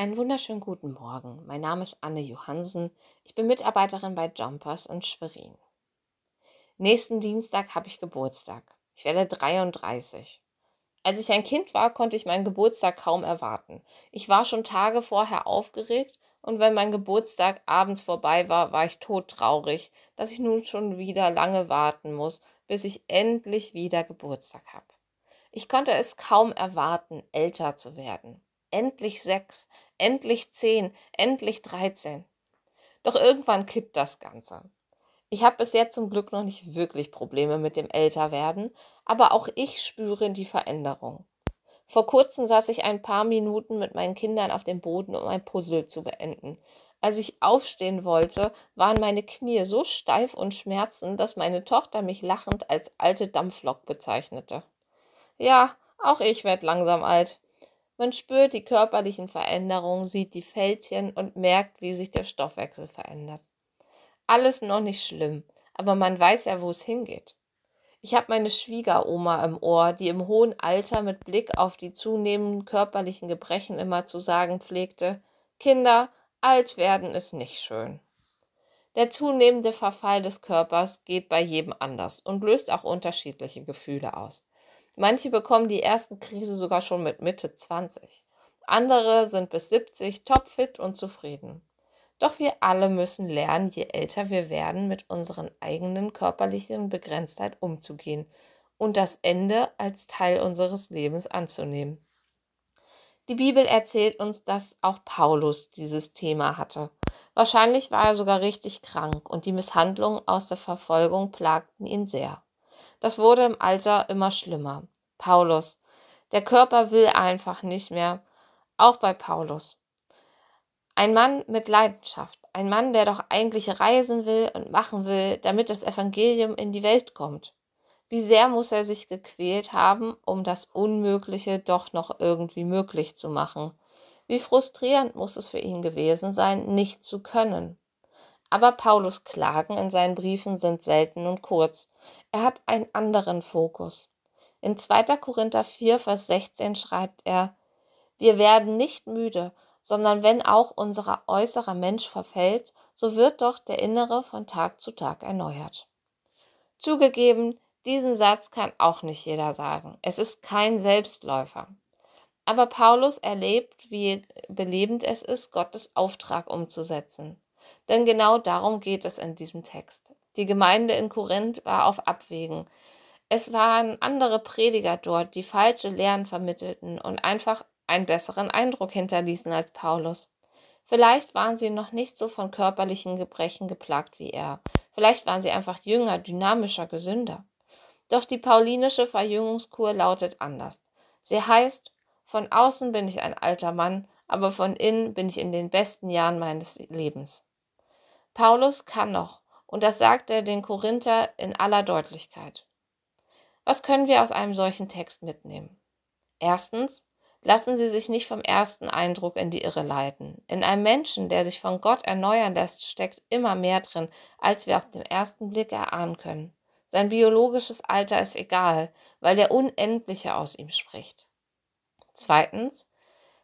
Einen wunderschönen guten Morgen. Mein Name ist Anne Johansen. Ich bin Mitarbeiterin bei Jumpers in Schwerin. Nächsten Dienstag habe ich Geburtstag. Ich werde 33. Als ich ein Kind war, konnte ich meinen Geburtstag kaum erwarten. Ich war schon Tage vorher aufgeregt und wenn mein Geburtstag abends vorbei war, war ich todtraurig, dass ich nun schon wieder lange warten muss, bis ich endlich wieder Geburtstag habe. Ich konnte es kaum erwarten, älter zu werden endlich sechs, endlich zehn, endlich dreizehn. Doch irgendwann kippt das Ganze. Ich habe bis jetzt zum Glück noch nicht wirklich Probleme mit dem Älterwerden, aber auch ich spüre die Veränderung. Vor kurzem saß ich ein paar Minuten mit meinen Kindern auf dem Boden, um ein Puzzle zu beenden. Als ich aufstehen wollte, waren meine Knie so steif und schmerzend, dass meine Tochter mich lachend als alte Dampflok bezeichnete. Ja, auch ich werde langsam alt. Man spürt die körperlichen Veränderungen, sieht die Fältchen und merkt, wie sich der Stoffwechsel verändert. Alles noch nicht schlimm, aber man weiß ja, wo es hingeht. Ich habe meine Schwiegeroma im Ohr, die im hohen Alter mit Blick auf die zunehmenden körperlichen Gebrechen immer zu sagen pflegte, Kinder, alt werden ist nicht schön. Der zunehmende Verfall des Körpers geht bei jedem anders und löst auch unterschiedliche Gefühle aus. Manche bekommen die ersten Krise sogar schon mit Mitte 20. Andere sind bis 70 topfit und zufrieden. Doch wir alle müssen lernen, je älter wir werden, mit unseren eigenen körperlichen Begrenztheit umzugehen und das Ende als Teil unseres Lebens anzunehmen. Die Bibel erzählt uns, dass auch Paulus dieses Thema hatte. Wahrscheinlich war er sogar richtig krank und die Misshandlungen aus der Verfolgung plagten ihn sehr. Das wurde im Alter immer schlimmer. Paulus. Der Körper will einfach nicht mehr. Auch bei Paulus. Ein Mann mit Leidenschaft. Ein Mann, der doch eigentlich reisen will und machen will, damit das Evangelium in die Welt kommt. Wie sehr muss er sich gequält haben, um das Unmögliche doch noch irgendwie möglich zu machen. Wie frustrierend muss es für ihn gewesen sein, nicht zu können. Aber Paulus Klagen in seinen Briefen sind selten und kurz. Er hat einen anderen Fokus. In 2. Korinther 4, Vers 16 schreibt er, wir werden nicht müde, sondern wenn auch unser äußerer Mensch verfällt, so wird doch der innere von Tag zu Tag erneuert. Zugegeben, diesen Satz kann auch nicht jeder sagen. Es ist kein Selbstläufer. Aber Paulus erlebt, wie belebend es ist, Gottes Auftrag umzusetzen. Denn genau darum geht es in diesem Text. Die Gemeinde in Korinth war auf Abwägen. Es waren andere Prediger dort, die falsche Lehren vermittelten und einfach einen besseren Eindruck hinterließen als Paulus. Vielleicht waren sie noch nicht so von körperlichen Gebrechen geplagt wie er. Vielleicht waren sie einfach jünger, dynamischer, gesünder. Doch die paulinische Verjüngungskur lautet anders. Sie heißt, von außen bin ich ein alter Mann, aber von innen bin ich in den besten Jahren meines Lebens. Paulus kann noch, und das sagt er den Korinther in aller Deutlichkeit. Was können wir aus einem solchen Text mitnehmen? Erstens, lassen Sie sich nicht vom ersten Eindruck in die Irre leiten. In einem Menschen, der sich von Gott erneuern lässt, steckt immer mehr drin, als wir auf den ersten Blick erahnen können. Sein biologisches Alter ist egal, weil der Unendliche aus ihm spricht. Zweitens,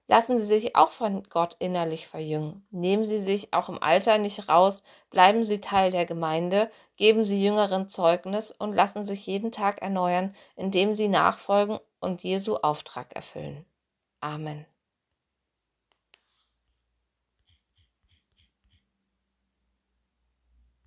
Lassen Sie sich auch von Gott innerlich verjüngen. Nehmen Sie sich auch im Alter nicht raus, bleiben Sie Teil der Gemeinde, geben Sie Jüngeren Zeugnis und lassen sich jeden Tag erneuern, indem Sie nachfolgen und Jesu Auftrag erfüllen. Amen.